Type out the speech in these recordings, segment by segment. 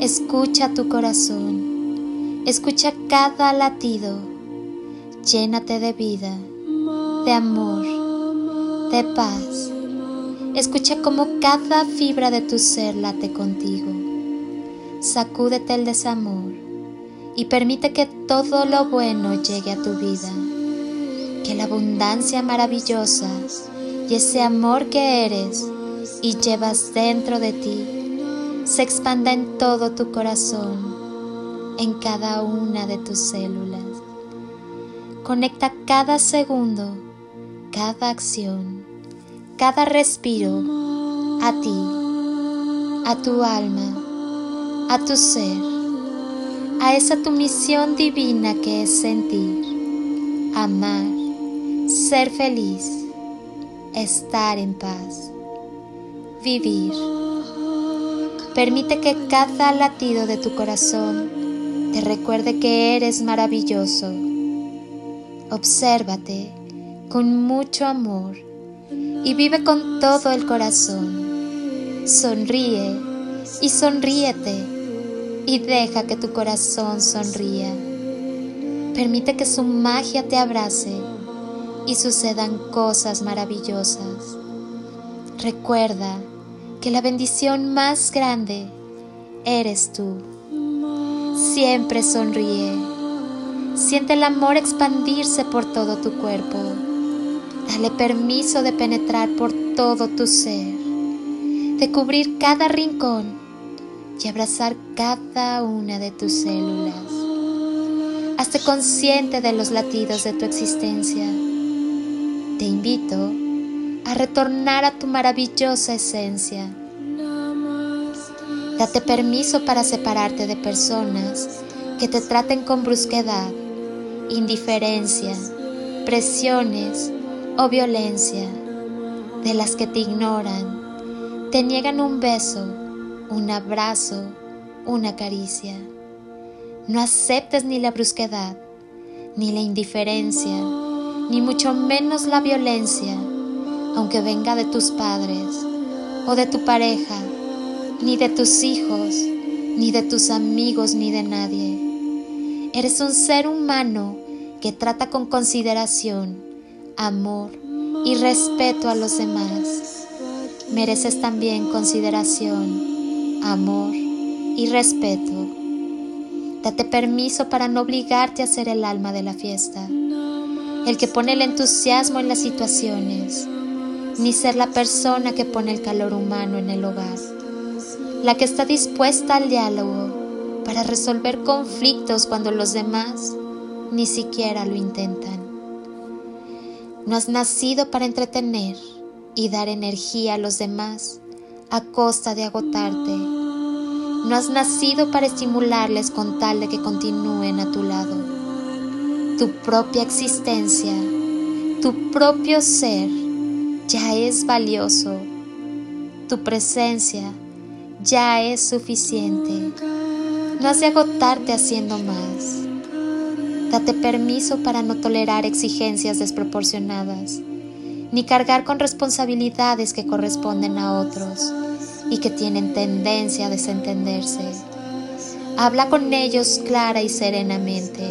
Escucha tu corazón, escucha cada latido, llénate de vida, de amor, de paz. Escucha cómo cada fibra de tu ser late contigo. Sacúdete el desamor y permite que todo lo bueno llegue a tu vida. Que la abundancia maravillosa y ese amor que eres y llevas dentro de ti se expanda en todo tu corazón, en cada una de tus células. Conecta cada segundo, cada acción, cada respiro a ti, a tu alma, a tu ser, a esa tu misión divina que es sentir, amar, ser feliz, estar en paz, vivir. Permite que cada latido de tu corazón te recuerde que eres maravilloso. Obsérvate con mucho amor y vive con todo el corazón. Sonríe y sonríete y deja que tu corazón sonría. Permite que su magia te abrace y sucedan cosas maravillosas. Recuerda que la bendición más grande eres tú. Siempre sonríe. Siente el amor expandirse por todo tu cuerpo. Dale permiso de penetrar por todo tu ser, de cubrir cada rincón y abrazar cada una de tus células. Hazte consciente de los latidos de tu existencia. Te invito a retornar a tu maravillosa esencia. Date permiso para separarte de personas que te traten con brusquedad, indiferencia, presiones o violencia, de las que te ignoran, te niegan un beso, un abrazo, una caricia. No aceptes ni la brusquedad, ni la indiferencia, ni mucho menos la violencia aunque venga de tus padres o de tu pareja, ni de tus hijos, ni de tus amigos, ni de nadie. Eres un ser humano que trata con consideración, amor y respeto a los demás. Mereces también consideración, amor y respeto. Date permiso para no obligarte a ser el alma de la fiesta, el que pone el entusiasmo en las situaciones, ni ser la persona que pone el calor humano en el hogar, la que está dispuesta al diálogo para resolver conflictos cuando los demás ni siquiera lo intentan. No has nacido para entretener y dar energía a los demás a costa de agotarte. No has nacido para estimularles con tal de que continúen a tu lado. Tu propia existencia, tu propio ser, ya es valioso. Tu presencia ya es suficiente. No has de agotarte haciendo más. Date permiso para no tolerar exigencias desproporcionadas, ni cargar con responsabilidades que corresponden a otros y que tienen tendencia a desentenderse. Habla con ellos clara y serenamente.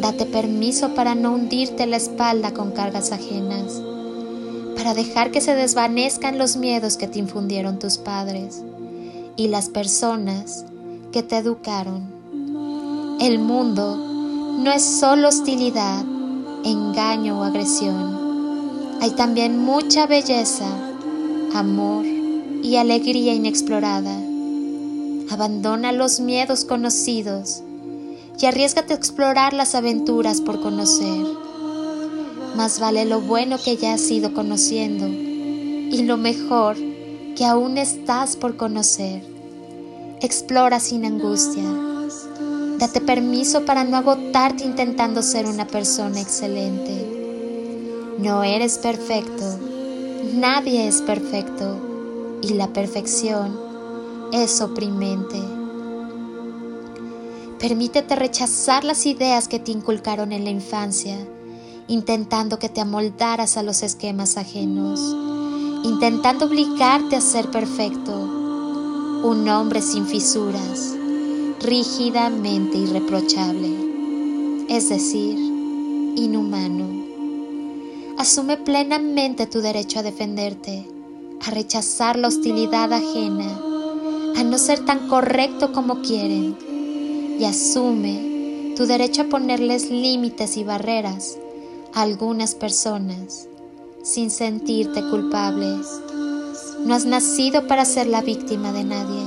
Date permiso para no hundirte la espalda con cargas ajenas para dejar que se desvanezcan los miedos que te infundieron tus padres y las personas que te educaron. El mundo no es solo hostilidad, engaño o agresión. Hay también mucha belleza, amor y alegría inexplorada. Abandona los miedos conocidos y arriesgate a explorar las aventuras por conocer. Más vale lo bueno que ya has ido conociendo y lo mejor que aún estás por conocer. Explora sin angustia. Date permiso para no agotarte intentando ser una persona excelente. No eres perfecto. Nadie es perfecto. Y la perfección es oprimente. Permítete rechazar las ideas que te inculcaron en la infancia, intentando que te amoldaras a los esquemas ajenos, intentando obligarte a ser perfecto, un hombre sin fisuras, rígidamente irreprochable, es decir, inhumano. Asume plenamente tu derecho a defenderte, a rechazar la hostilidad ajena, a no ser tan correcto como quieren y asume tu derecho a ponerles límites y barreras algunas personas sin sentirte culpable. No has nacido para ser la víctima de nadie.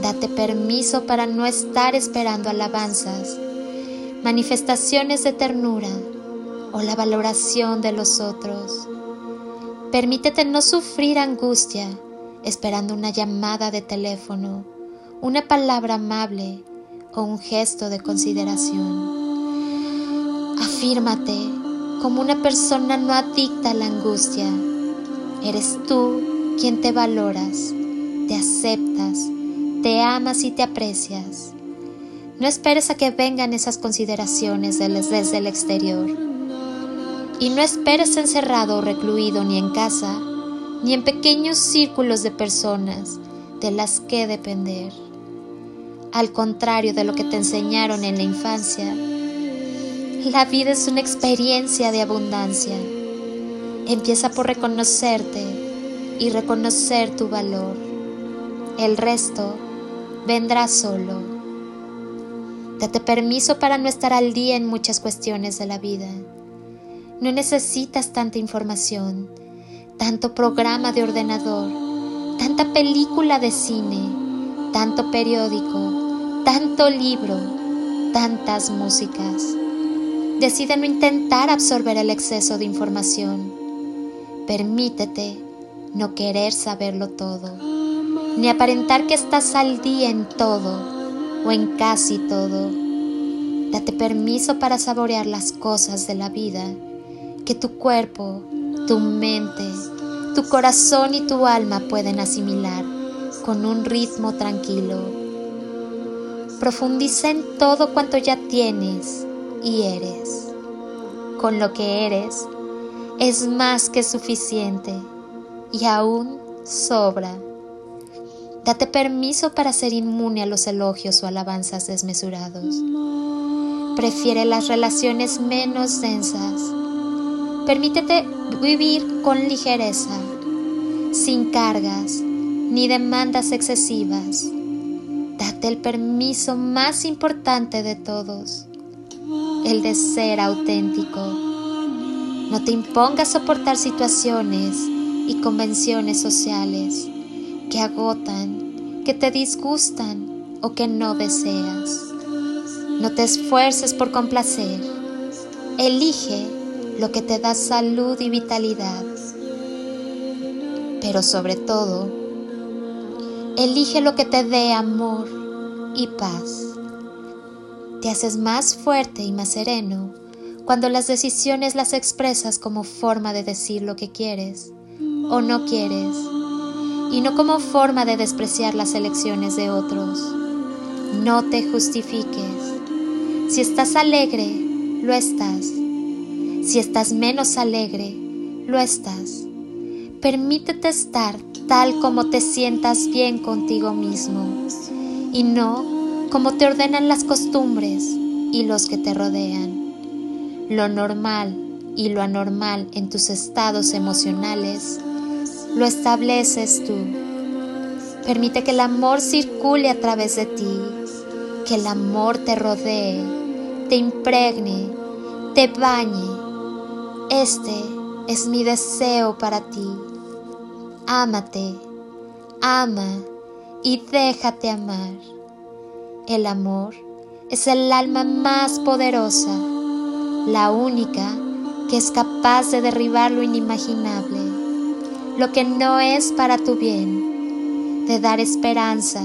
Date permiso para no estar esperando alabanzas, manifestaciones de ternura o la valoración de los otros. Permítete no sufrir angustia esperando una llamada de teléfono, una palabra amable o un gesto de consideración. Afírmate como una persona no adicta a la angustia. Eres tú quien te valoras, te aceptas, te amas y te aprecias. No esperes a que vengan esas consideraciones desde el exterior. Y no esperes encerrado o recluido ni en casa, ni en pequeños círculos de personas de las que depender al contrario de lo que te enseñaron en la infancia. La vida es una experiencia de abundancia. Empieza por reconocerte y reconocer tu valor. El resto vendrá solo. Date permiso para no estar al día en muchas cuestiones de la vida. No necesitas tanta información, tanto programa de ordenador, tanta película de cine, tanto periódico, tanto libro, tantas músicas. Decide no intentar absorber el exceso de información. Permítete no querer saberlo todo, ni aparentar que estás al día en todo o en casi todo. Date permiso para saborear las cosas de la vida que tu cuerpo, tu mente, tu corazón y tu alma pueden asimilar con un ritmo tranquilo Profundiza en todo cuanto ya tienes y eres. Con lo que eres es más que suficiente y aún sobra. Date permiso para ser inmune a los elogios o alabanzas desmesurados. Prefiere las relaciones menos densas. Permítete vivir con ligereza, sin cargas ni demandas excesivas Date el permiso más importante de todos, el de ser auténtico. No te impongas soportar situaciones y convenciones sociales que agotan, que te disgustan o que no deseas. No te esfuerces por complacer. Elige lo que te da salud y vitalidad. Pero sobre todo, Elige lo que te dé amor y paz. Te haces más fuerte y más sereno cuando las decisiones las expresas como forma de decir lo que quieres o no quieres y no como forma de despreciar las elecciones de otros. No te justifiques. Si estás alegre, lo estás. Si estás menos alegre, lo estás. Permítete estar tal como te sientas bien contigo mismo y no como te ordenan las costumbres y los que te rodean. Lo normal y lo anormal en tus estados emocionales lo estableces tú. Permite que el amor circule a través de ti, que el amor te rodee, te impregne, te bañe. Este es mi deseo para ti. Ámate, ama y déjate amar. El amor es el alma más poderosa, la única que es capaz de derribar lo inimaginable, lo que no es para tu bien, de dar esperanza,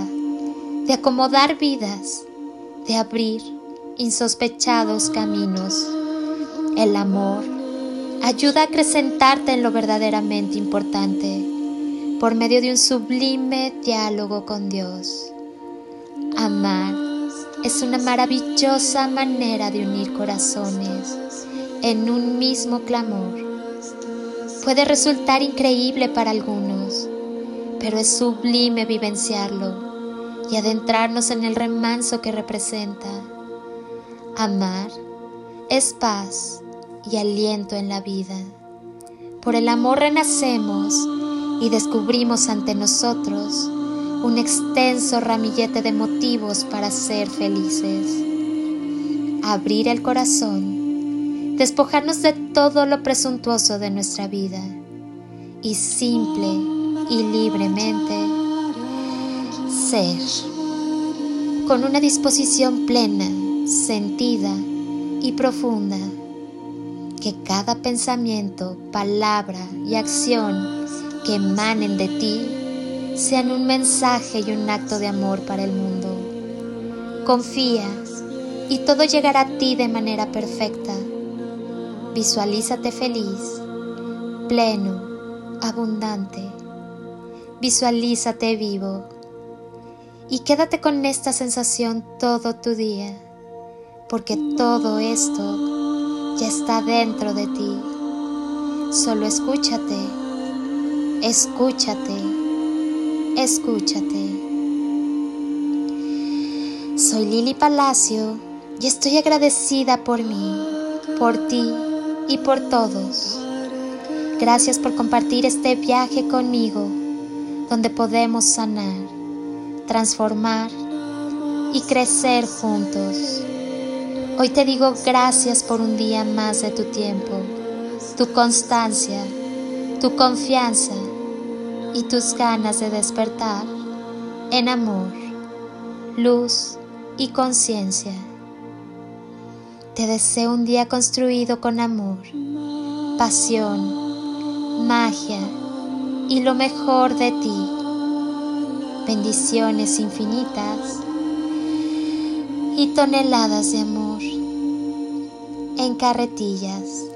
de acomodar vidas, de abrir insospechados caminos. El amor ayuda a acrecentarte en lo verdaderamente importante por medio de un sublime diálogo con Dios. Amar es una maravillosa manera de unir corazones en un mismo clamor. Puede resultar increíble para algunos, pero es sublime vivenciarlo y adentrarnos en el remanso que representa. Amar es paz y aliento en la vida. Por el amor renacemos y descubrimos ante nosotros un extenso ramillete de motivos para ser felices. Abrir el corazón, despojarnos de todo lo presuntuoso de nuestra vida. Y simple y libremente ser. Con una disposición plena, sentida y profunda, que cada pensamiento, palabra y acción que emanen de ti sean un mensaje y un acto de amor para el mundo. Confía y todo llegará a ti de manera perfecta. Visualízate feliz, pleno, abundante. Visualízate vivo y quédate con esta sensación todo tu día, porque todo esto ya está dentro de ti. Solo escúchate, escúchate escúchate. Soy Lili Palacio y estoy agradecida por mí, por ti y por todos. Gracias por compartir este viaje conmigo, donde podemos sanar, transformar y crecer juntos. Hoy te digo gracias por un día más de tu tiempo, tu constancia, tu confianza y tus ganas de despertar en amor, luz y conciencia. Te deseo un día construido con amor, pasión, magia y lo mejor de ti. Bendiciones infinitas y toneladas de amor en carretillas.